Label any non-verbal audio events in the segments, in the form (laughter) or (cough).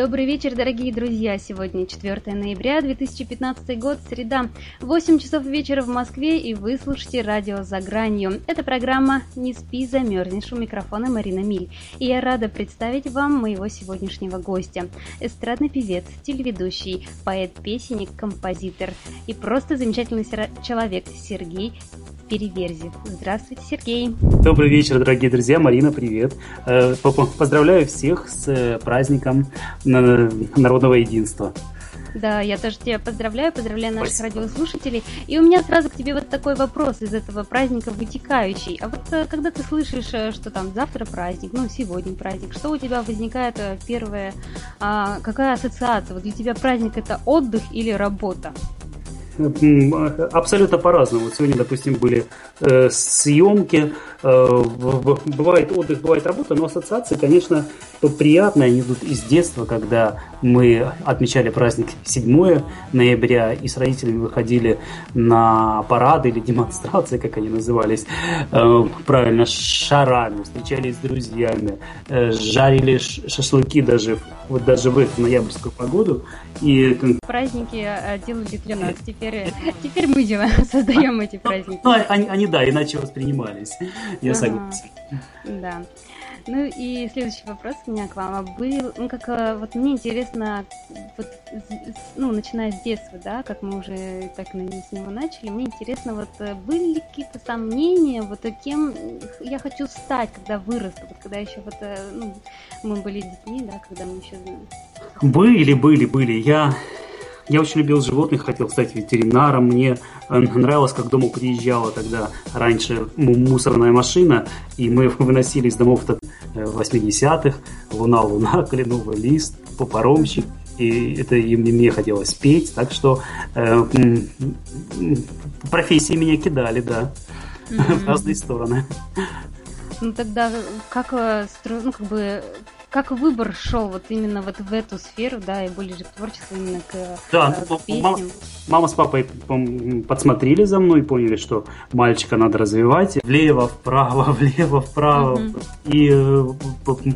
Добрый вечер, дорогие друзья! Сегодня 4 ноября 2015 год, среда, 8 часов вечера в Москве, и вы слушаете радио «За гранью». Это программа «Не спи, замерзнешь» у микрофона Марина Миль. И я рада представить вам моего сегодняшнего гостя. Эстрадный певец, телеведущий, поэт-песенник, композитор и просто замечательный человек Сергей Переверзев. Здравствуйте, Сергей. Добрый вечер, дорогие друзья. Марина, привет. Э, поздравляю всех с э, праздником народного единства. Да, я тоже тебя поздравляю, поздравляю наших Спасибо. радиослушателей. И у меня сразу к тебе вот такой вопрос из этого праздника вытекающий. А вот э, когда ты слышишь, что там завтра праздник, ну сегодня праздник, что у тебя возникает первое, а, какая ассоциация? Вот для тебя праздник это отдых или работа? Абсолютно по-разному. Вот сегодня, допустим, были э, съемки, э, бывает отдых, бывает работа, но ассоциации, конечно, приятные, они идут из детства, когда мы отмечали праздник 7 ноября и с родителями выходили на парады или демонстрации, как они назывались, э, правильно, шарами, встречались с друзьями, э, жарили шашлыки даже, вот даже в эту ноябрьскую погоду. И... Праздники э, делали для нас, теперь, теперь мы делаем, (laughs) создаем эти праздники. Ну, они, они, да, иначе воспринимались, я ага. согласен. Да. Ну и следующий вопрос у меня к вам. А был, ну как э, вот мне интересно, вот, ну начиная с детства, да, как мы уже так с него начали, мне интересно, вот э, были ли какие-то сомнения, вот э, кем я хочу стать, когда вырасту, вот когда еще вот, ну, мы были детьми, да, когда мы еще... Были, были, были. Я я очень любил животных, хотел стать ветеринаром. Мне э, нравилось, как дома приезжала тогда раньше мусорная машина, и мы (laughs) выносили из домов 80-х э, «Луна, луна», (laughs) «Кленовый лист», «Попоромщик». И это и мне, мне хотелось петь, так что э, профессии меня кидали, да, mm-hmm. (laughs) в разные стороны. Ну тогда как, э, ну, как бы как выбор шел вот именно вот в эту сферу, да, и более же к творчеству, именно к, да, э, к песням? Мама, мама с папой подсмотрели за мной, поняли, что мальчика надо развивать влево, вправо, (laughs) влево, вправо. Угу. И э,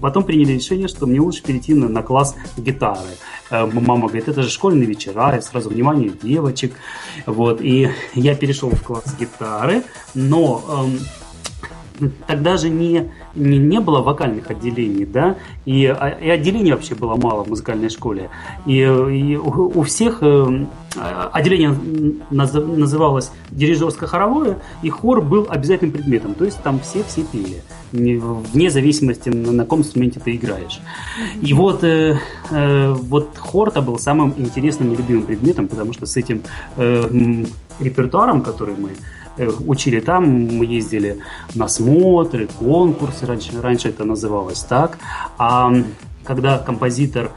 потом приняли решение, что мне лучше перейти на, на класс гитары. Э, мама говорит, это же школьные вечера, и сразу внимание девочек. Вот, и я перешел в класс гитары, но эм, тогда же не, не, не было вокальных отделений, да, и, а, и отделений вообще было мало в музыкальной школе. И, и у, у всех э, отделение называлось дирижерско-хоровое, и хор был обязательным предметом, то есть там все-все пели, вне зависимости, на каком инструменте ты играешь. И вот, э, э, вот хор-то был самым интересным и любимым предметом, потому что с этим э, репертуаром, который мы учили там, мы ездили на смотры, конкурсы, раньше, раньше это называлось так. А когда композитор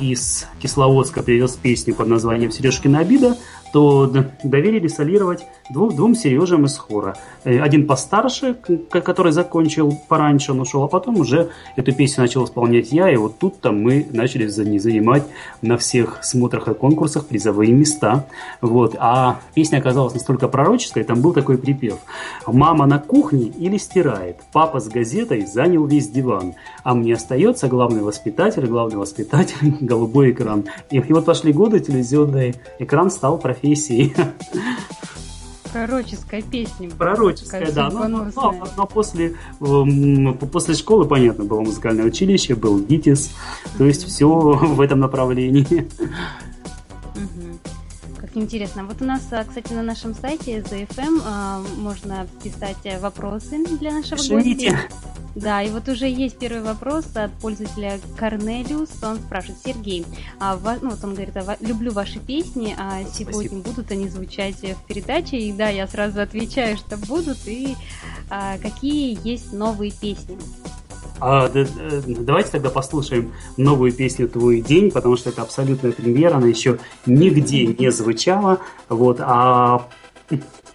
из Кисловодска привез песню под названием «Сережкина обида», то доверили солировать двум, двум Сережам из хора. Э, один постарше, который закончил пораньше, он ушел, а потом уже эту песню начал исполнять я, и вот тут-то мы начали занимать на всех смотрах и конкурсах призовые места. Вот. А песня оказалась настолько пророческой, там был такой припев. «Мама на кухне или стирает, папа с газетой занял весь диван, а мне остается главный воспитатель, главный воспитатель, (laughs) голубой экран». И, и вот пошли годы, телевизионный экран стал профессией. Пророческая песня. Пророческая, да. Но, но, но, после, э, после школы, понятно, было музыкальное училище, был ГИТИС. То есть все в этом направлении. Как интересно. Вот у нас, а, кстати, на нашем сайте ZFM а, можно писать вопросы для нашего Пишите. гостя. Да, и вот уже есть первый вопрос от пользователя Корнелиус. Он спрашивает, Сергей, а, ну вот он говорит, а, люблю ваши песни, а сегодня Спасибо. будут они звучать в передаче? И да, я сразу отвечаю, что будут. И а, какие есть новые песни? А, давайте тогда послушаем новую песню «Твой день», потому что это абсолютная премьера, она еще нигде не звучала. Вот, а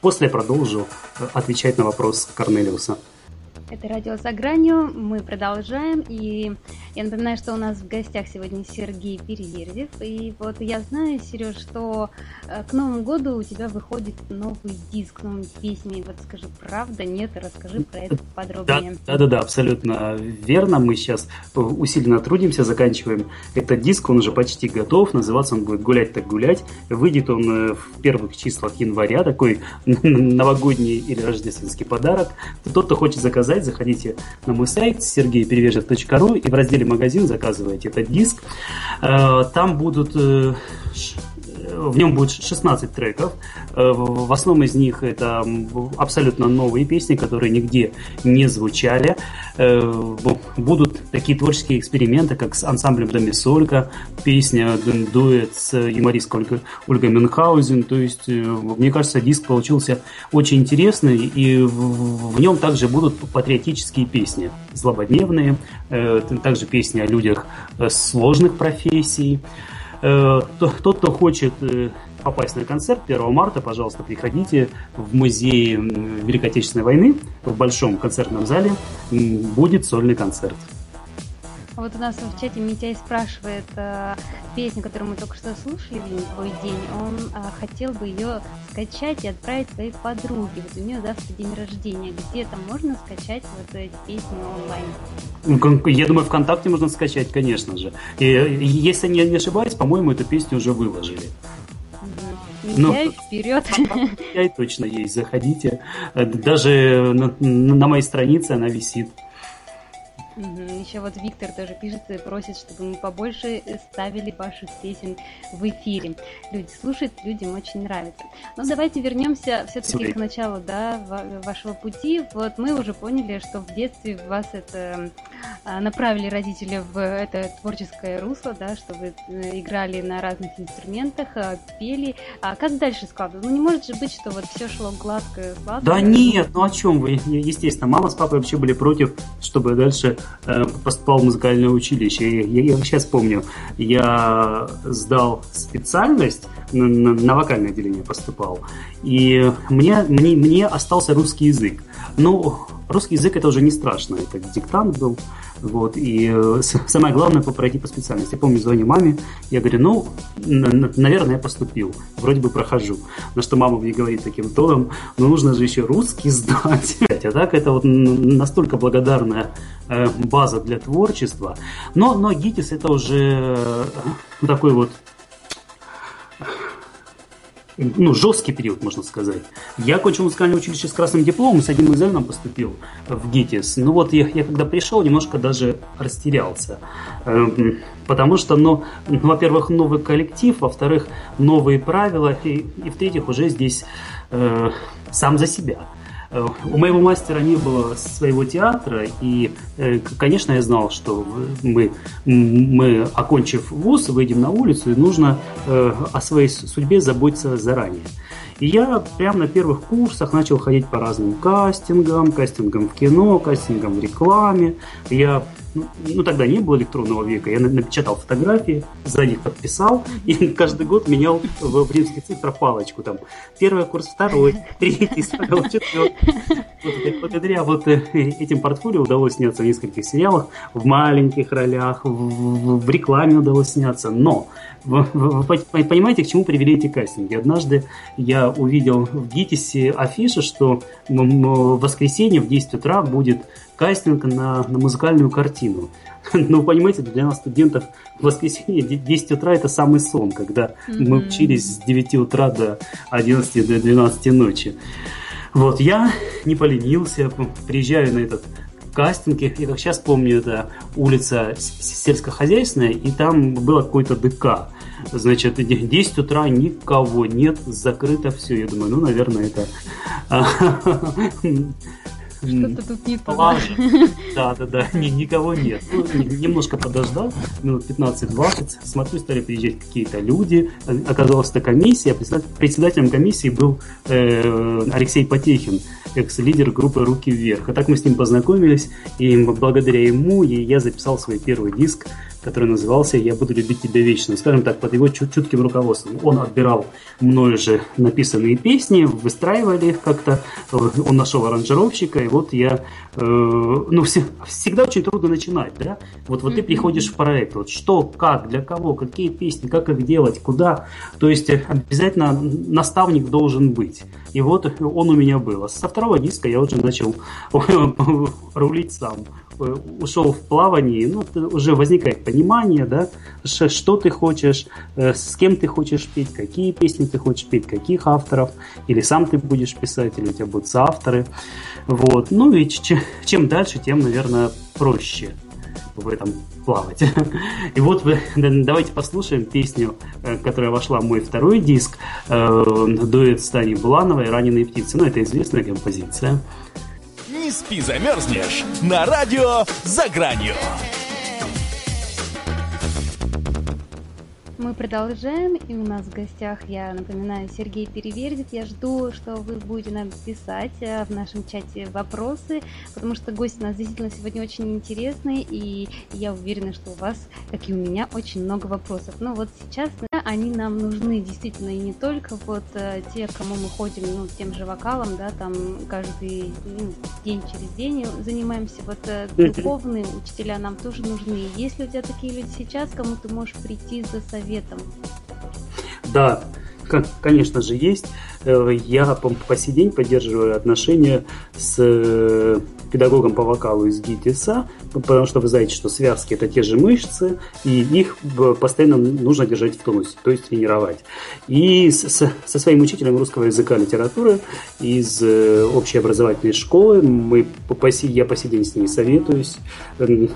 после продолжу отвечать на вопрос Корнелиуса. Это радио «За гранью». Мы продолжаем. И я напоминаю, что у нас в гостях сегодня Сергей Перевердев. И вот я знаю, Сереж, что э, к Новому году у тебя выходит новый диск, новые песни. Вот скажи, правда, нет? Расскажи про это подробнее. Да, да, да, абсолютно верно. Мы сейчас усиленно трудимся, заканчиваем этот диск. Он уже почти готов. Называться он будет «Гулять так гулять». Выйдет он э, в первых числах января. Такой (laughs) новогодний или рождественский подарок. Тот, кто хочет заказать заказать, заходите на мой сайт сергейперевежев.ру и в разделе «Магазин» заказывайте этот диск. Э, там будут э, в нем будет 16 треков. Э, в основном из них это абсолютно новые песни, которые нигде не звучали. Э, будут такие творческие эксперименты, как с ансамблем Домисолька, песня дуэт с юмористкой Ольгой Мюнхгаузен. То есть, э, мне кажется, диск получился очень интересный, и в нем также будут патриотические песни, злободневные, также песни о людях сложных профессий. Э, тот, кто хочет э, попасть на концерт 1 марта, пожалуйста, приходите в музей Великой Отечественной войны в большом концертном зале. Будет сольный концерт. А вот у нас в чате Митяй спрашивает э, песню, которую мы только что слушали, «Твой день». Он э, хотел бы ее скачать и отправить своей подруге. Вот у нее завтра день рождения. Где-то можно скачать вот эти песни онлайн? Ну, я думаю, ВКонтакте можно скачать, конечно же. И, если я не ошибаюсь, по-моему, эту песню уже выложили. Митяй, ну, вперед! Митяй точно есть, заходите. Даже на, на моей странице она висит. Угу. Еще вот Виктор тоже пишет и просит, чтобы мы побольше ставили ваших песен в эфире. Люди слушают, людям очень нравится. Но давайте вернемся все-таки к началу да, вашего пути. Вот мы уже поняли, что в детстве вас это а, направили родители в это творческое русло, да, что вы э, играли на разных инструментах, а, пели. А как дальше складывалось? Ну не может же быть, что вот все шло гладко, гладко. Да нет, ну о чем вы? Естественно, мама с папой вообще были против, чтобы дальше поступал в музыкальное училище. Я, я сейчас помню, я сдал специальность, на, на, на вокальное отделение поступал, и мне, мне, мне остался русский язык. Ну, русский язык это уже не страшно, это диктант был, вот, и э, самое главное пройти по специальности. Я помню, звоню маме, я говорю, ну, наверное, я поступил, вроде бы прохожу. На что мама мне говорит таким тоном, ну, нужно же еще русский сдать. (laughs) А так, это вот настолько благодарная э, база для творчества. Но, но ГИТИС это уже э, такой вот ну, жесткий период, можно сказать. Я окончил музыкальное училище с красным дипломом, с одним экзаменом поступил в ГИТИС. Ну вот я, я когда пришел, немножко даже растерялся. Эм, потому что, ну, ну, во-первых, новый коллектив, во-вторых, новые правила, и, и в-третьих, уже здесь э, сам за себя. Э, у моего мастера не было своего театра, и, э, конечно, я знал, что мы, мы окончив вуз, выйдем на улицу, и нужно э, о своей судьбе заботиться заранее. И я прямо на первых курсах начал ходить по разным кастингам, кастингам в кино, кастингам в рекламе. Я ну, тогда не было электронного века, я напечатал фотографии, за них подписал, и каждый год менял в римских цифрах палочку, там, первый курс, второй, третий, четвертый. Благодаря вот э, этим портфолио удалось сняться в нескольких сериалах, в маленьких ролях, в рекламе удалось сняться, но вы, вы, вы понимаете, к чему привели эти кастинги? Однажды я увидел в ГИТИСе афишу, что в воскресенье в 10 утра будет кастинг на, на музыкальную картину. (laughs) Ну, понимаете, для нас, студентов, в воскресенье 10 утра это самый сон, когда mm-hmm. мы учились с 9 утра до 11 до 12 ночи. Вот, я не поленился, приезжаю на этот кастинг, я как сейчас помню, это улица сельскохозяйственная, и там было какое-то ДК. Значит, 10 утра никого нет, закрыто все. Я думаю, ну, наверное, это (laughs) Что-то тут не плаже. (laughs) Да, да, да, ни, никого нет. Ну, немножко подождал, минут 15-20, смотрю, стали приезжать какие-то люди. Оказалось, это комиссия. Председателем комиссии был э, Алексей Потехин, экс-лидер группы «Руки вверх». И так мы с ним познакомились, и благодаря ему я записал свой первый диск который назывался «Я буду любить тебя вечно». Скажем так, под его чут чутким руководством. Он отбирал мною же написанные песни, выстраивали их как-то, он нашел аранжировщика, и вот я... Э, ну, все, всегда очень трудно начинать, да? Вот, вот ты приходишь в проект, вот что, как, для кого, какие песни, как их делать, куда. То есть обязательно наставник должен быть. И вот он у меня был. А со второго диска я уже начал (laughs) рулить сам. Э, ушел в плавание, ну, уже возникает понимание, да, что ты хочешь, э, с кем ты хочешь петь, какие песни ты хочешь петь, каких авторов, или сам ты будешь писать, или у тебя будут соавторы. Вот. Ну и чем дальше, тем, наверное, проще в этом плавать. (laughs) И вот давайте послушаем песню, э, которая вошла в мой второй диск, дуэт Стани Булановой «Раненые птицы». Ну, это известная композиция. Не спи, замерзнешь на радио «За гранью». Мы продолжаем, и у нас в гостях, я напоминаю, Сергей Перевердит. Я жду, что вы будете нам писать э, в нашем чате вопросы, потому что гости у нас действительно сегодня очень интересные, и я уверена, что у вас, как и у меня, очень много вопросов. Но вот сейчас они нам нужны действительно, и не только вот э, те, кому мы ходим, ну, тем же вокалом, да, там каждый ну, день через день занимаемся. Вот э, духовные учителя нам тоже нужны. Есть ли у тебя такие люди сейчас, кому ты можешь прийти за советом? Да, конечно же, есть. Э, я по, сей день поддерживаю отношения с э, педагогом по вокалу из ГИТИСа, потому что вы знаете, что связки это те же мышцы, и их постоянно нужно держать в тонусе, то есть тренировать. И со своим учителем русского языка и литературы из э, общеобразовательной школы мы по, я по сей день с ней советуюсь.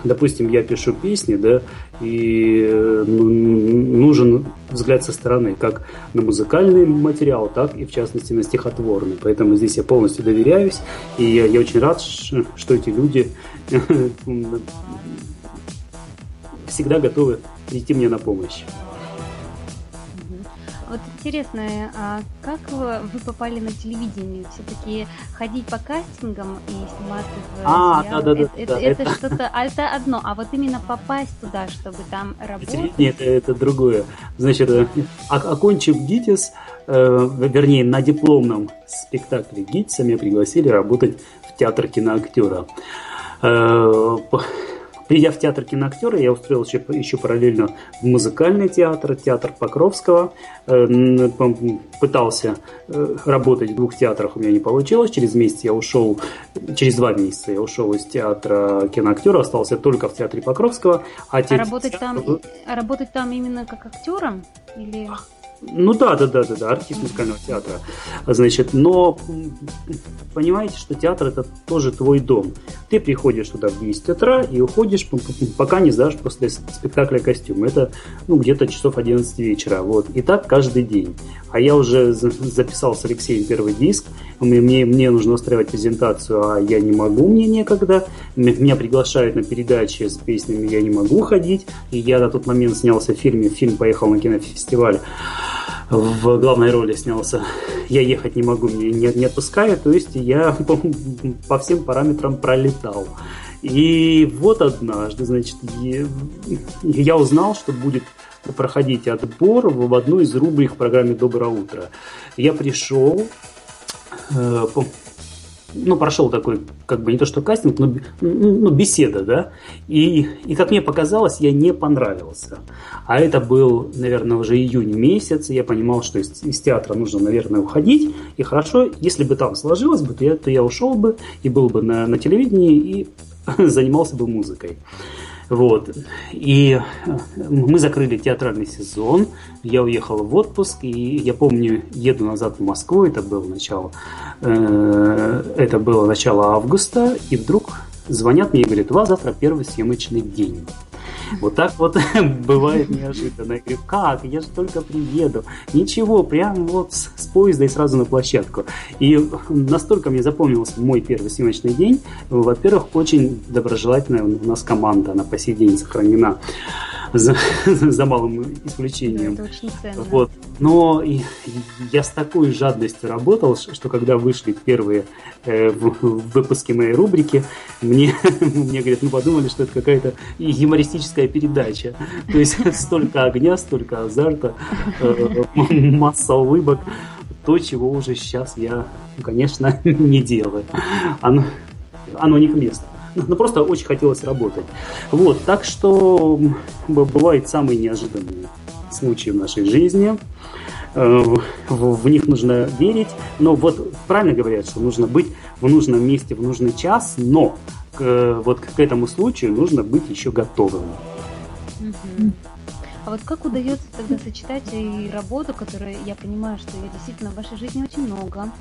Допустим, я пишу песни, да, и ну, нужен взгляд со стороны, как на музыкальный материал, так и в частности на стихотворный. Поэтому здесь я полностью доверяюсь, и я, я очень рад, что эти люди всегда готовы прийти мне на помощь. Вот интересно, а как вы попали на телевидение? Все-таки ходить по кастингам и сниматься в а, сериал, да, да, это, да, это, это что-то, а это одно, а вот именно попасть туда, чтобы там работать? Нет, это, это другое. Значит, э, окончив ГИТИС, э, вернее, на дипломном спектакле ГИТИСа меня пригласили работать в театр киноактера. Э, Придя в театр киноактера, я устроил еще, еще параллельно в музыкальный театр, театр Покровского. Э, пытался э, работать в двух театрах, у меня не получилось. Через месяц я ушел, через два месяца я ушел из театра киноактера, остался только в театре Покровского. А, а, работать, театр... там, а работать там именно как актером? Или... Ну да, да, да, да, да, артист музыкального театра. Значит, но понимаете, что театр это тоже твой дом. Ты приходишь туда в 10 утра и уходишь, пока не сдашь после спектакля костюм. Это ну, где-то часов 11 вечера. Вот. И так каждый день. А я уже записал с Алексеем первый диск. Мне, мне нужно устраивать презентацию, а я не могу, мне некогда. Меня приглашают на передачи с песнями, я не могу ходить. И я на тот момент снялся в фильме, фильм поехал на кинофестиваль в главной роли снялся. Я ехать не могу, меня не, не отпускают, то есть я по, (laughs) по всем параметрам пролетал. И вот однажды, значит, я узнал, что будет проходить отбор в одну из рубрик в программе «Доброе утро». Я пришел, э, ну, прошел такой, как бы не то что кастинг, но ну, беседа, да, и, и как мне показалось, я не понравился. А это был, наверное, уже июнь месяц, и я понимал, что из, из театра нужно, наверное, уходить, и хорошо, если бы там сложилось бы, то я, то я ушел бы и был бы на, на телевидении и (laughs) занимался бы музыкой. Вот. И э, мы закрыли театральный сезон. Я уехал в отпуск, и я помню, еду назад в Москву, это было начало, э, это было начало августа, и вдруг звонят мне и говорят, у вас завтра первый съемочный день. Вот так вот (laughs) бывает неожиданно. Я говорю, как? Я же только приеду. Ничего, прям вот с, с поезда и сразу на площадку. И настолько мне запомнился мой первый съемочный день. Во-первых, очень доброжелательная у нас команда, она по сей день сохранена за, (laughs) за малым исключением. Это очень ценно. Вот. Но я с такой жадностью работал, что когда вышли первые э, выпуски моей рубрики, мне, (laughs) мне говорят, ну подумали, что это какая-то юмористическая передача. То есть (laughs) столько огня, столько азарта, э, масса улыбок. То, чего уже сейчас я, конечно, (laughs) не делаю. Оно, оно не к месту. Ну, просто очень хотелось работать. Вот, так что бывают самые неожиданные случаи в нашей жизни. Э, в, в них нужно верить, но вот правильно говорят, что нужно быть в нужном месте в нужный час, но к, вот к этому случаю нужно быть еще готовым. А вот как удается тогда сочетать и работу, которую я понимаю, что ее действительно в вашей жизни очень много,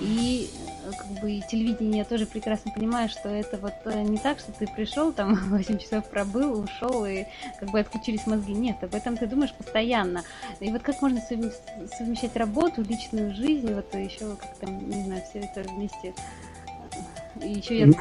и как бы и телевидение я тоже прекрасно понимаю, что это вот э, не так, что ты пришел, там (laughs) 8 часов пробыл, ушел и как бы отключились мозги. Нет, об этом ты думаешь постоянно. И вот как можно совмещать работу, личную жизнь, вот еще как там, не знаю, все это вместе и еще я ну,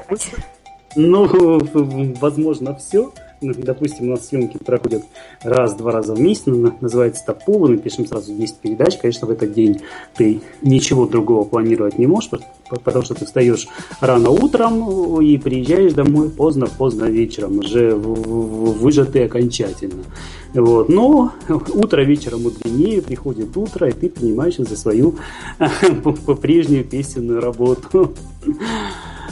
ну, (laughs) возможно, все. Ну, допустим, у нас съемки проходят раз-два раза в месяц, называется это пул, мы пишем сразу 10 передач. Конечно, в этот день ты ничего другого планировать не можешь, потому что ты встаешь рано утром и приезжаешь домой поздно-поздно вечером, уже выжатый окончательно. Вот. Но (laughs) утро вечером мудренее, приходит утро, и ты принимаешься за свою (laughs) по-прежнюю песенную работу.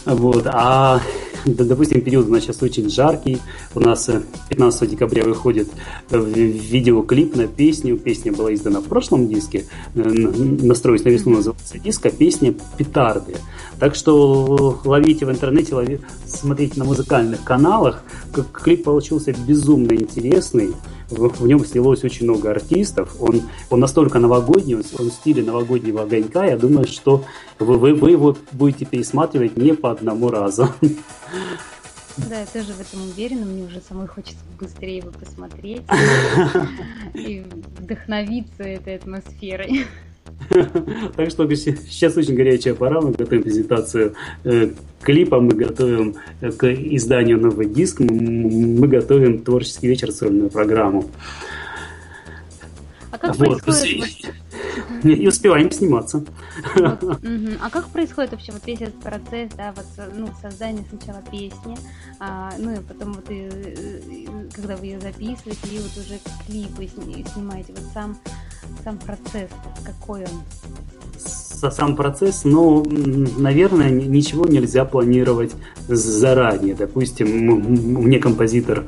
Вот. А допустим, период у нас сейчас очень жаркий. У нас 15 э, декабря выходит э, видеоклип на песню. Песня была издана в прошлом диске. Э, Настроюсь на весну называется диск, а песня «Петарды». Так что ловите в интернете, лови, смотрите на музыкальных каналах. Клип получился безумно интересный в, в нем снялось очень много артистов. Он, он настолько новогодний, он, он в стиле новогоднего огонька. Я думаю, что вы, вы, вы его будете пересматривать не по одному разу. Да, я тоже в этом уверена. Мне уже самой хочется быстрее его посмотреть (laughs) и вдохновиться этой атмосферой. Так что сейчас очень горячая пора. Мы готовим презентацию э, клипа, мы готовим э, к изданию новый диск, мы готовим творческий вечер, сольную программу. А как вот. происходит? И (laughs) успеваем сниматься. Вот, (laughs) угу. А как происходит вообще вот весь этот процесс, да, вот ну, создание сначала песни, а, ну и потом вот и, когда вы ее записываете, и вот уже клипы снимаете, вот сам сам процесс, какой он? Сам процесс, ну, наверное, ничего нельзя планировать заранее. Допустим, мне композитор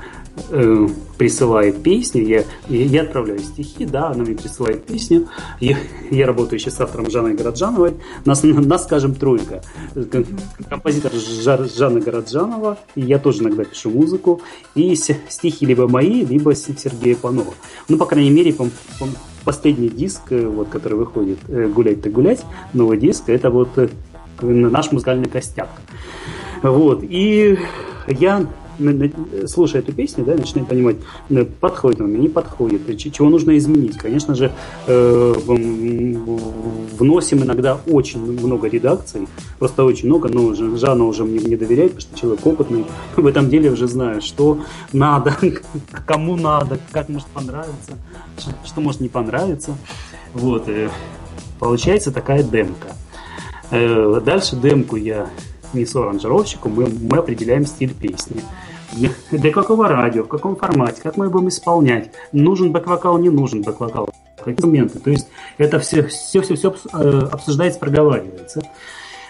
э, присылает песню, я, я отправляю стихи, да, она мне присылает песню. Я, я работаю еще с автором Жанной Городжановой. Нас, нас скажем, тройка. Композитор Жанна Городжанова, и я тоже иногда пишу музыку. И стихи либо мои, либо Сергея Панова. Ну, по крайней мере, по, по, последний диск, э, вот, который выходит, э, «Гулять-то гулять», новый диск, это вот э, наш музыкальный костяк. Вот, и я слушая эту песню, да, начинаю понимать, подходит она, не подходит, чего нужно изменить. Конечно же, вносим иногда очень много редакций, просто очень много, но Жанна уже мне не доверяет, потому что человек опытный (laughs) в этом деле уже знает, что надо, (laughs) кому надо, как может понравиться, что может не понравиться. Вот, получается такая демка. Дальше демку я несу аранжировщику, мы, мы определяем стиль песни. Для какого радио, в каком формате, как мы будем исполнять, нужен бэк-вокал, не нужен бэк-вокал, какие моменты. То есть это все, все, все, все обсуждается, проговаривается.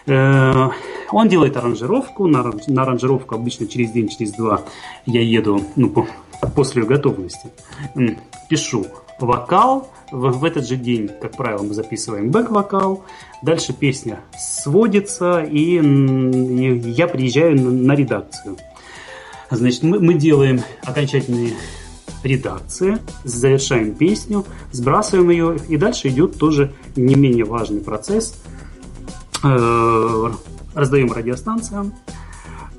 Э, он делает аранжировку, на, аранжировку обычно через день, через два я еду ну, после готовности. Пишу вокал, в, этот же день, как правило, мы записываем бэк-вокал, дальше песня сводится, и, я приезжаю на редакцию. Значит, мы, мы делаем окончательные редакции, завершаем песню, сбрасываем ее, и дальше идет тоже не менее важный процесс. Э, раздаем радиостанциям.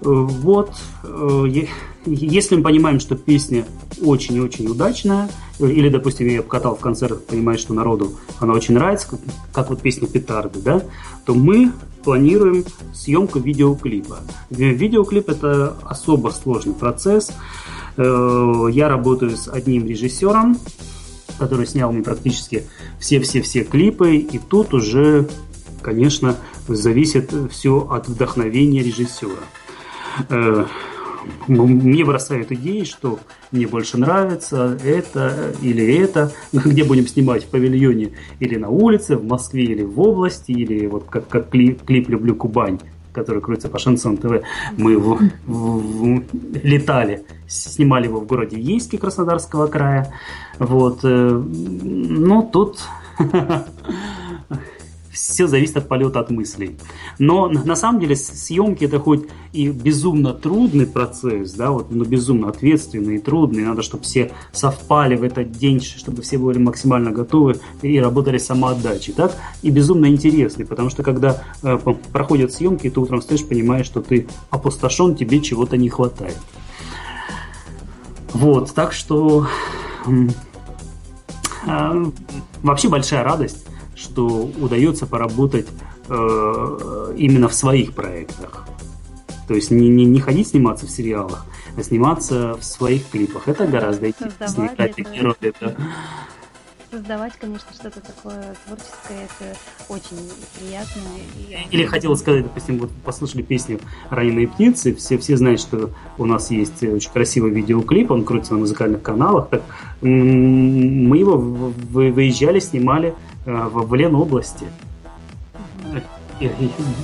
Вот, э, если мы понимаем, что песня очень-очень удачная, или, допустим, я покатал в концертах, понимаю, что народу она очень нравится, как, как вот песня «Петарды», да, то мы планируем съемку видеоклипа. Видеоклип – это особо сложный процесс. Э, я работаю с одним режиссером, который снял мне практически все-все-все клипы, и тут уже, конечно, зависит все от вдохновения режиссера. Э, мне бросают идеи, что мне больше нравится это или это, (laughs) где будем снимать в павильоне или на улице, в Москве или в области, или вот как, как клип, клип «Люблю Кубань», который крутится по Шансон ТВ, мы в, в, в, летали, снимали его в городе Ейске Краснодарского края. Вот. Э, ну, тут (laughs) все зависит от полета от мыслей. Но на самом деле съемки это хоть и безумно трудный процесс, да, вот, но безумно ответственный и трудный. Надо, чтобы все совпали в этот день, чтобы все были максимально готовы и работали самоотдачей, так? И безумно интересный, потому что когда э, проходят съемки, ты утром встаешь, понимаешь, что ты опустошен, тебе чего-то не хватает. Вот, так что э, вообще большая радость что удается поработать э, именно в своих проектах. То есть не, не, не ходить сниматься в сериалах, а сниматься в своих клипах. Это гораздо интереснее. Это... Создавать, конечно, что-то такое творческое, это очень приятно. Или хотела сказать, допустим, вот послушали песню «Раненые птицы», все, все знают, что у нас есть очень красивый видеоклип, он крутится на музыкальных каналах. Так, мы его выезжали, снимали Э, в Ленобласти. Я,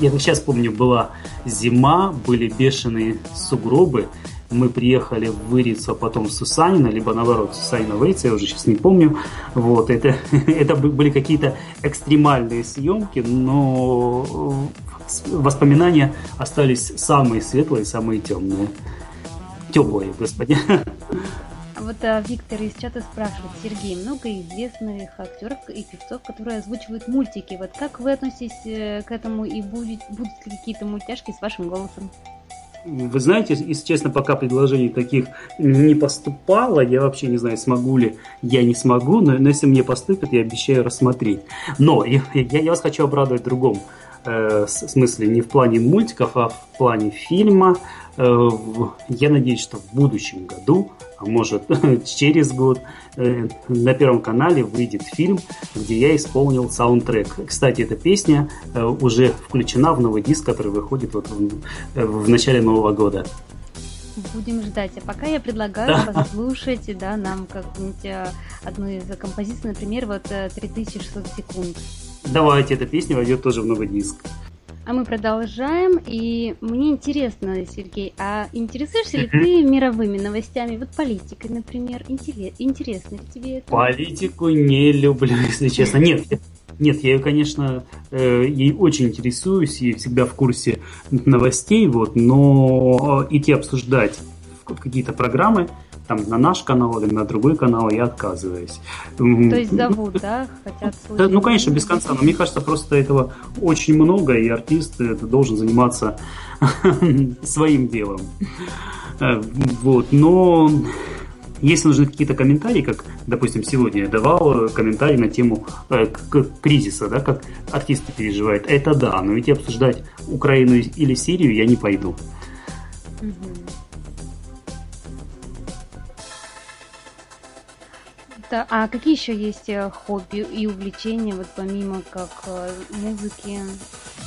я, сейчас помню, была зима, были бешеные сугробы. Мы приехали в Вырицу, а потом в Сусанино, либо наоборот, Сусанино Вырицу, я уже сейчас не помню. Вот, это, (laughs) это были какие-то экстремальные съемки, но воспоминания остались самые светлые, самые темные. Теплые, господи. (laughs) Вот а, Виктор из чата спрашивает, Сергей, много известных актеров и певцов, которые озвучивают мультики. Вот как вы относитесь э, к этому и будет, будут ли какие-то мультяшки с вашим голосом? Вы знаете, если честно, пока предложений таких не поступало, я вообще не знаю, смогу ли я не смогу, но, но если мне поступит, я обещаю рассмотреть. Но я, я, вас хочу обрадовать другом э, смысле, не в плане мультиков, а в плане фильма. Э, я надеюсь, что в будущем году а может (laughs) через год, э, на Первом канале выйдет фильм, где я исполнил саундтрек. Кстати, эта песня э, уже включена в новый диск, который выходит вот в, начале Нового года. Будем ждать. А пока я предлагаю (laughs) послушать да, нам как-нибудь одну из композиций, например, вот 3600 секунд. Давайте, эта песня войдет тоже в новый диск. А мы продолжаем, и мне интересно, Сергей, а интересуешься ли ты мировыми новостями, вот политикой, например, Интерес, интересно ли тебе это? Политику не люблю, (laughs) если честно. Нет, нет, я ее, конечно, э, ей очень интересуюсь и всегда в курсе новостей, вот, но идти обсуждать какие-то программы там на наш канал или на другой канал я отказываюсь. То есть зовут, да? Хотят (laughs) да, ну, конечно, без конца. Но мне кажется, просто этого очень много, и артист это должен заниматься (laughs) своим делом. Э, вот, но если нужны какие-то комментарии, как, допустим, сегодня я давал комментарий на тему э, кризиса, да, как артисты переживают, это да, но ведь обсуждать Украину или Сирию я не пойду. Угу. Да, а какие еще есть э, хобби и увлечения, вот помимо как э, музыки,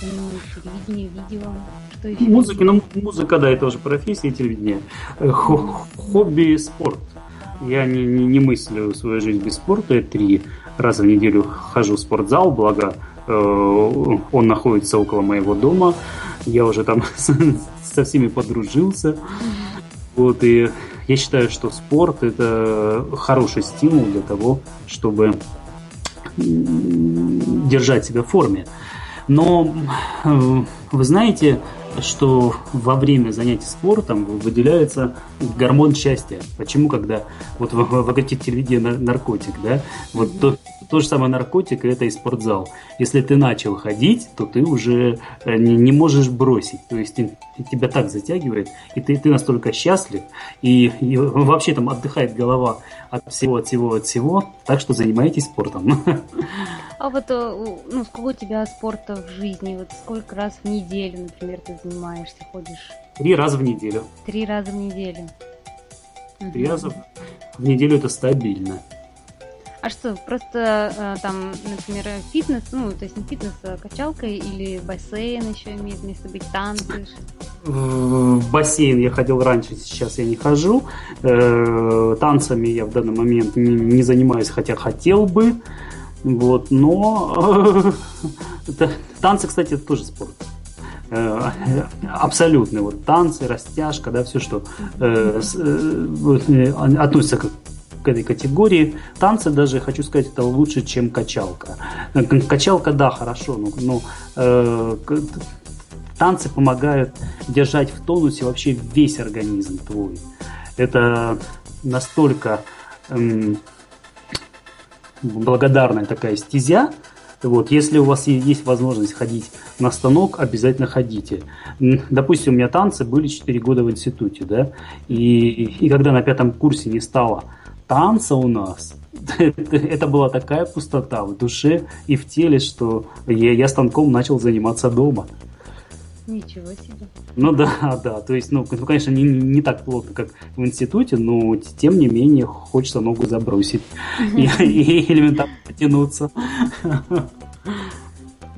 помимо телевидения, видео? Что еще? Музыки, ну, музыка, да, это уже профессия телевидения. Э, хобби спорт. Я не, не, не мыслю свою жизнь без спорта. Я три раза в неделю хожу в спортзал, благо э, он находится около моего дома. Я уже там (laughs) со всеми подружился. Вот, и я считаю, что спорт – это хороший стимул для того, чтобы держать себя в форме. Но, э, вы знаете, что во время занятий спортом выделяется гормон счастья. Почему, когда вот в, в, в телевидении наркотик, да, вот то, то же самое наркотик, это и спортзал. Если ты начал ходить, то ты уже э, не, не можешь бросить. То есть тебя так затягивает, и ты, ты настолько счастлив, и, и вообще там отдыхает голова от всего, от всего, от всего. Так что занимайтесь спортом. (laughs) А вот, э, ну, сколько у тебя спорта в жизни? Вот сколько раз в неделю, например, ты занимаешься, ходишь? Три раза в неделю. Три раза в неделю. Три угу. раза в неделю это стабильно. А что, просто э, там, например, фитнес, ну, то есть не фитнес, а качалка или бассейн еще имеет место быть, танцы? В бассейн я ходил раньше, сейчас я не хожу. Э, танцами я в данный момент не занимаюсь, хотя хотел бы. Вот, но (laughs) танцы, кстати, это тоже спорт. Э, абсолютно. Вот танцы, растяжка, да, все, что э, э, относится к к этой категории. Танцы даже, хочу сказать, это лучше, чем качалка. Качалка, да, хорошо, но, но э, танцы помогают держать в тонусе вообще весь организм твой. Это настолько эм, благодарная такая стезя. Вот, если у вас есть возможность ходить на станок, обязательно ходите. Допустим, у меня танцы были 4 года в институте, да, и, и когда на пятом курсе не стало танца у нас, (laughs) это была такая пустота в душе и в теле, что я, я станком начал заниматься дома. Ничего себе. Ну да, (laughs) да. То есть, ну, ну конечно, не, не так плотно, как в институте, но тем не менее хочется ногу забросить и, (laughs) и элементарно потянуться.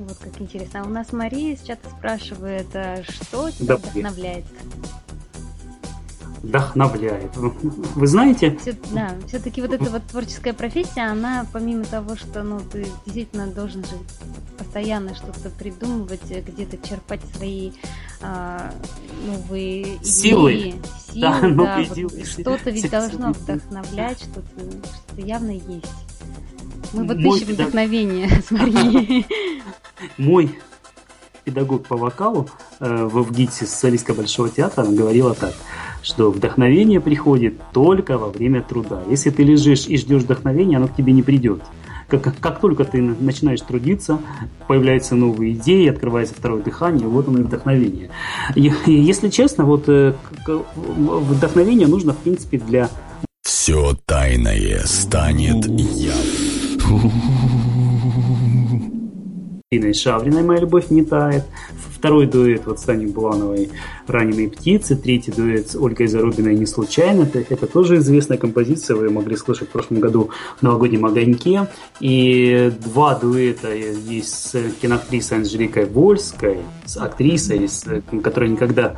Вот как интересно. А у нас Мария сейчас спрашивает, а что тебя вдохновляет? Вдохновляет. Вы знаете? Все, да, все-таки вот эта вот творческая профессия, она помимо того, что ну, ты действительно должен же постоянно что-то придумывать, где-то черпать свои а, новые идеи, силы, (laughs) силы да, да, вот идеи, что-то ведь должно вдохновлять, что-то, что явно есть. Мы вот Мой ищем вдохновение (laughs) с Марией. Мой педагог по вокалу э, в ГИТИСе социалистского большого театра, она говорила так – что вдохновение приходит только во время труда. Если ты лежишь и ждешь вдохновения, оно к тебе не придет. Как, как только ты начинаешь трудиться, появляются новые идеи, открывается второе дыхание, вот оно и вдохновение. И, и, если честно, вот э, вдохновение нужно, в принципе, для... Все тайное станет явным. Ириной Шавриной «Моя любовь не тает», второй дуэт вот с Таней Булановой «Раненые птицы», третий дуэт с Ольгой Зарубиной «Не случайно», это, это тоже известная композиция, вы могли слышать в прошлом году в «Новогоднем огоньке», и два дуэта есть с киноактрисой Анжеликой Вольской, с актрисой, с, которая никогда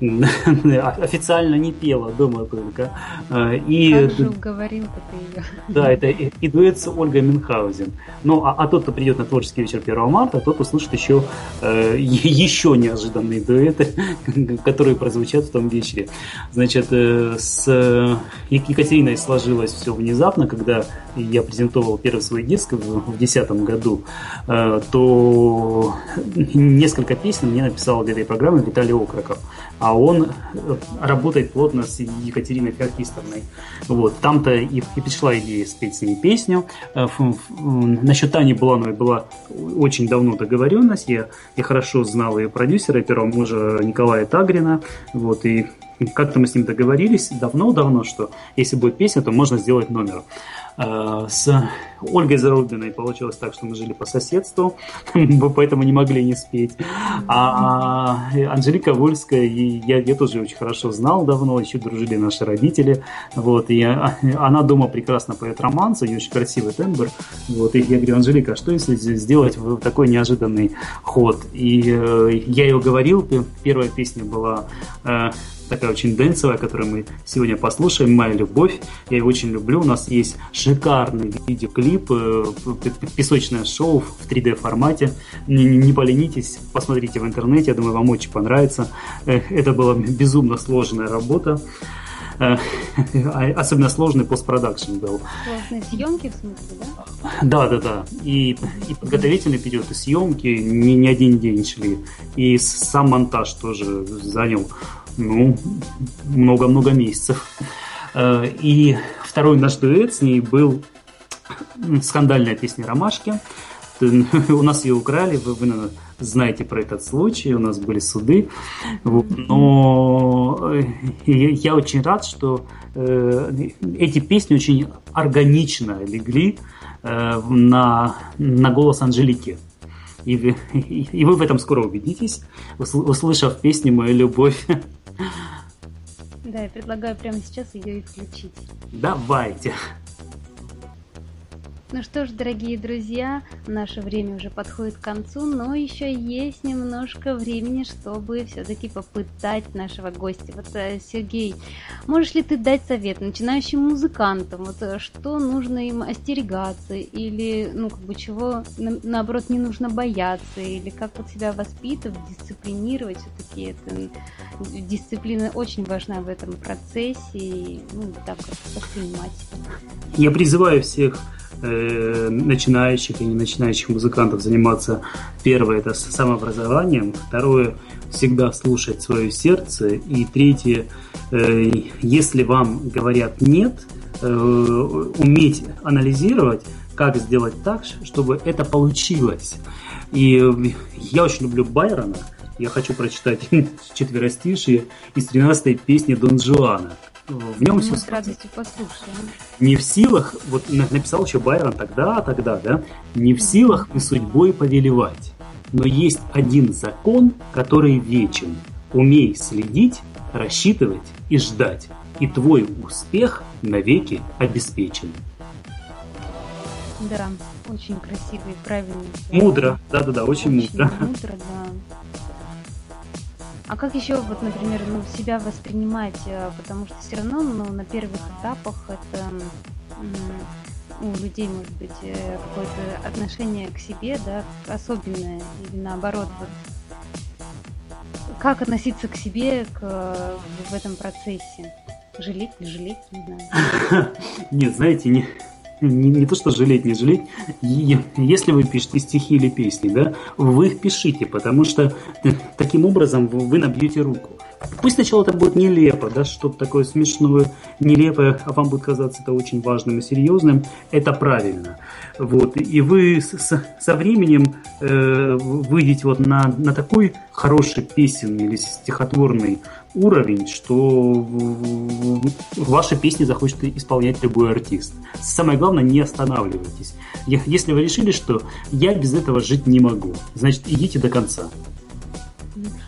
(laughs) официально не пела дома только. А, и, как же уговорил ты ее. Да, это и, и дуэт с Ольгой Мюнхгаузен. Ну, а, а тот, кто придет на творческий вечер 1 марта, тот услышит еще, э, еще неожиданные дуэты, (laughs) которые прозвучат в том вечере. Значит, э, с Екатериной сложилось все внезапно, когда я презентовал первый свой диск в 2010 году, э, то несколько песен мне написал для этой программы Виталий Окроков а он э, работает плотно с Екатериной Феоктистовной. Вот, там-то и, и пришла идея спеть с ней песню. Э, насчет Тани Булановой была очень давно договоренность. Я, я хорошо знал ее продюсера, первого мужа Николая Тагрина. Вот, и как-то мы с ним договорились давно-давно, что если будет песня, то можно сделать номер. Э, с Ольгой Зарубиной получилось так, что мы жили по соседству, (laughs) поэтому не могли не спеть. А Анжелика Вольская, я, я тоже очень хорошо знал давно, еще дружили наши родители. Вот, и (laughs) она дома прекрасно поет романс, у нее очень красивый тембр. Вот, и я говорю, Анжелика, а что если сделать такой неожиданный ход? И э, я ее говорил, первая песня была э, такая очень дэнсовая, которую мы сегодня послушаем, «Моя любовь». Я ее очень люблю. У нас есть шикарный видеоклип, э, песочное шоу в 3D формате. Не, не поленитесь, посмотрите в интернете, я думаю, вам очень понравится. Это была безумно сложная работа. Э, (laughs) особенно сложный постпродакшн был. Сложные съемки, в смысле, да? Да, да, да. И, и подготовительный период, и съемки не, не один день шли. И сам монтаж тоже занял ну, много-много месяцев. Э, и второй наш дуэт с ней был скандальная песня «Ромашки». (laughs) У нас ее украли, вы, вы наверное, знаете про этот случай, у нас были суды. Но э, я очень рад, что э, эти песни очень органично легли на, на голос Анжелики. И вы, (laughs) и вы в этом скоро убедитесь, услышав песню «Моя любовь». Да, я предлагаю прямо сейчас ее и включить. Давайте. Ну что ж, дорогие друзья, наше время уже подходит к концу, но еще есть немножко времени, чтобы все-таки попытать нашего гостя. Вот, э, Сергей, можешь ли ты дать совет начинающим музыкантам, вот, э, что нужно им остерегаться, или, ну, как бы, чего, на, наоборот, не нужно бояться, или как вот себя воспитывать, дисциплинировать, все-таки это дисциплина очень важна в этом процессе, и, ну, так вот воспринимать. Я призываю всех э, начинающих и не начинающих музыкантов заниматься. Первое – это самообразованием. Второе – всегда слушать свое сердце. И третье э, – если вам говорят «нет», э, уметь анализировать, как сделать так, чтобы это получилось. И я очень люблю Байрона. Я хочу прочитать (laughs) четверостишие из 13-й песни Дон Жуана – в нем все... с радостью послушаем. Не в силах, вот написал еще Байрон тогда, тогда, да, не в силах вы судьбой повелевать, но есть один закон, который вечен. Умей следить, рассчитывать и ждать, и твой успех навеки обеспечен. Да, очень красивый, правильный. Мудро, да-да-да, очень, очень мудро. Мудро, да. А как еще, вот, например, ну, себя воспринимать, э, потому что все равно ну, на первых этапах это у людей может быть э, какое-то отношение к себе, да, особенное или наоборот, вот, как относиться к себе к, в этом процессе? Жалеть, не жалеть, не знаю. (laughs) Нет, знаете, не, не, не то, что жалеть, не жалеть. Если вы пишете стихи или песни, да, вы их пишите, потому что таким образом вы набьете руку. Пусть сначала это будет нелепо, да, что-то такое смешное, нелепое, а вам будет казаться это очень важным и серьезным, это правильно. Вот. И вы с, со временем э, выйдете вот на, на такой хороший песенный или стихотворный уровень, что ваши песни захочет исполнять любой артист. Самое главное, не останавливайтесь. Если вы решили, что я без этого жить не могу, значит, идите до конца.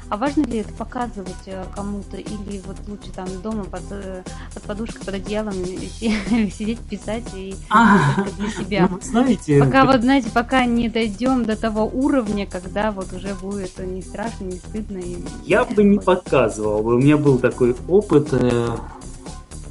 А важно ли это показывать э, кому-то или вот лучше там дома под, э, под подушкой, под одеялом (laughs) сидеть, писать и а, для (laughs) себя? Ну, знаете, пока вот знаете, пока не дойдем до того уровня, когда вот уже будет не страшно, не стыдно. И... Я бы не показывал. У меня был такой опыт. Э,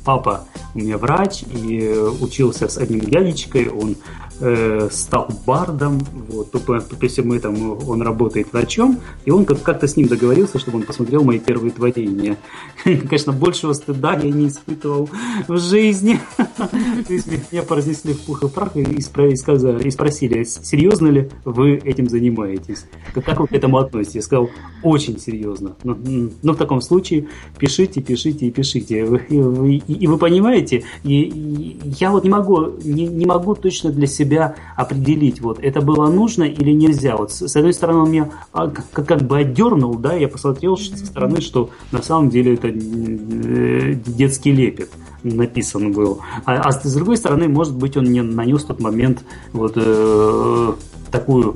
папа у меня врач и учился с одним дядечкой. Он э, стал бардом, вот, по, по всему этому он работает врачом, и он как-то с ним договорился, чтобы он посмотрел мои первые творения. (laughs) Конечно, большего стыда я не испытывал в жизни. (laughs) То есть меня произнесли в пух и прах и спросили, серьезно ли вы этим занимаетесь? Как вы к этому относитесь? Я сказал, очень серьезно. Но, но в таком случае пишите, пишите и пишите. И вы, понимаете, я вот не могу, не могу точно для себя себя определить, вот это было нужно или нельзя. Вот с, одной стороны он меня а, как, как бы отдернул, да, я посмотрел со стороны, что на самом деле это э, детский лепет написан был. А, а с другой стороны, может быть, он мне нанес в тот момент вот э, такую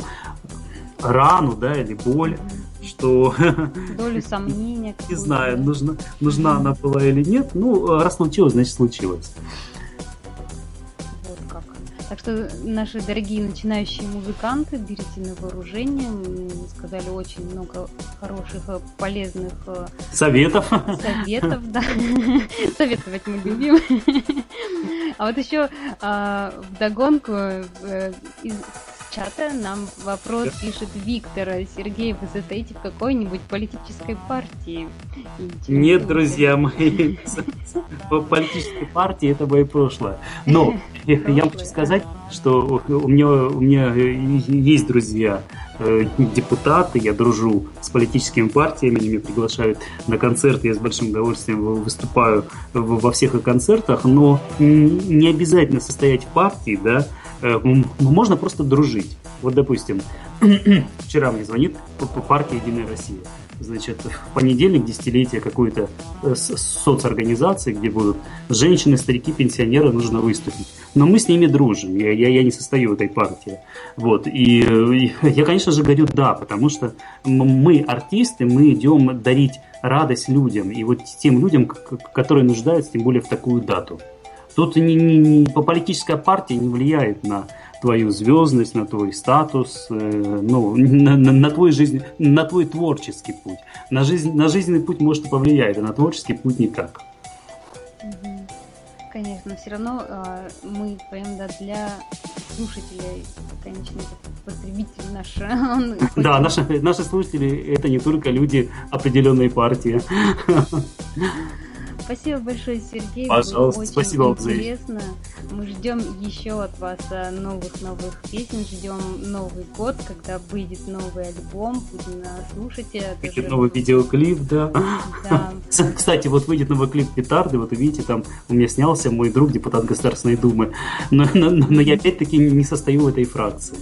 рану, да, или боль, что... Долю (laughs) сомнения. Не знаю, нужна, нужна она была или нет. Ну, раз случилось, значит случилось. Так что наши дорогие начинающие музыканты, берите на вооружение. Мы сказали очень много хороших, э, полезных э, советов. Советов, да. (laughs) Советовать мы любим. А вот еще а, в догонку э, чата нам вопрос пишет Виктор. Сергей, вы состоите в какой-нибудь политической партии? Нет, друзья мои, политической партии это мое прошлое. Но я хочу сказать, что у меня, у меня есть друзья, э, депутаты, я дружу с политическими партиями, они меня приглашают на концерты, я с большим удовольствием выступаю во всех их концертах, но не обязательно состоять в партии, да, можно просто дружить. Вот, допустим, (clears throat) вчера мне звонит партия «Единая Россия» значит, в понедельник десятилетие какой-то э, соцорганизации, где будут женщины, старики, пенсионеры, нужно выступить. Но мы с ними дружим, я, я, я не состою в этой партии. Вот. И, и я, конечно же, говорю «да», потому что мы артисты, мы идем дарить радость людям, и вот тем людям, которые нуждаются, тем более в такую дату. Тут ни, ни, по политическая партия не влияет на твою звездность, на твой статус, э, ну, на, на, на твой жизнь, на твой творческий путь. На, жизнь, на жизненный путь может и повлияет, а на творческий путь никак. Конечно, все равно э, мы поем да, для слушателей, конечно, потребитель наш. (laughs) Он (laughs) да, наши, наши слушатели это не только люди определенной партии. (laughs) Спасибо большое, Сергей. Пожалуйста, Было спасибо очень интересно. Мы ждем еще от вас новых-новых песен, ждем Новый год, когда выйдет новый альбом, будем слушать. Выйдет новый видеоклип, да. да. Кстати, вот выйдет новый клип Петарды, вот видите, там у меня снялся мой друг, депутат Государственной Думы, но, но, но я опять-таки не состою в этой фракции.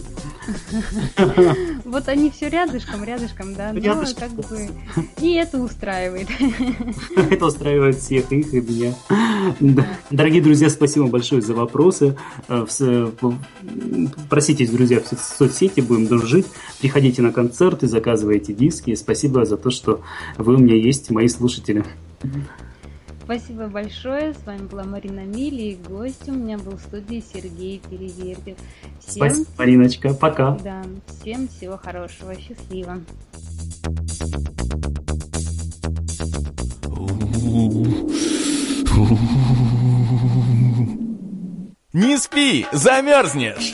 (laughs) Вот они все рядышком, рядышком, да, но как бы и это устраивает. (laughs) Это устраивает всех их и меня. Дорогие друзья, спасибо большое за вопросы. Э, проситесь, друзья, в соцсети, будем дружить. Приходите на концерты, заказывайте диски. Спасибо за то, что вы у меня есть, мои слушатели. Спасибо большое. С вами была Марина Мили, и гость у меня был в студии Сергей Перевердев. Всем... Спасибо, Мариночка. Пока. Да, всем всего хорошего. Счастливо. Не спи, замерзнешь!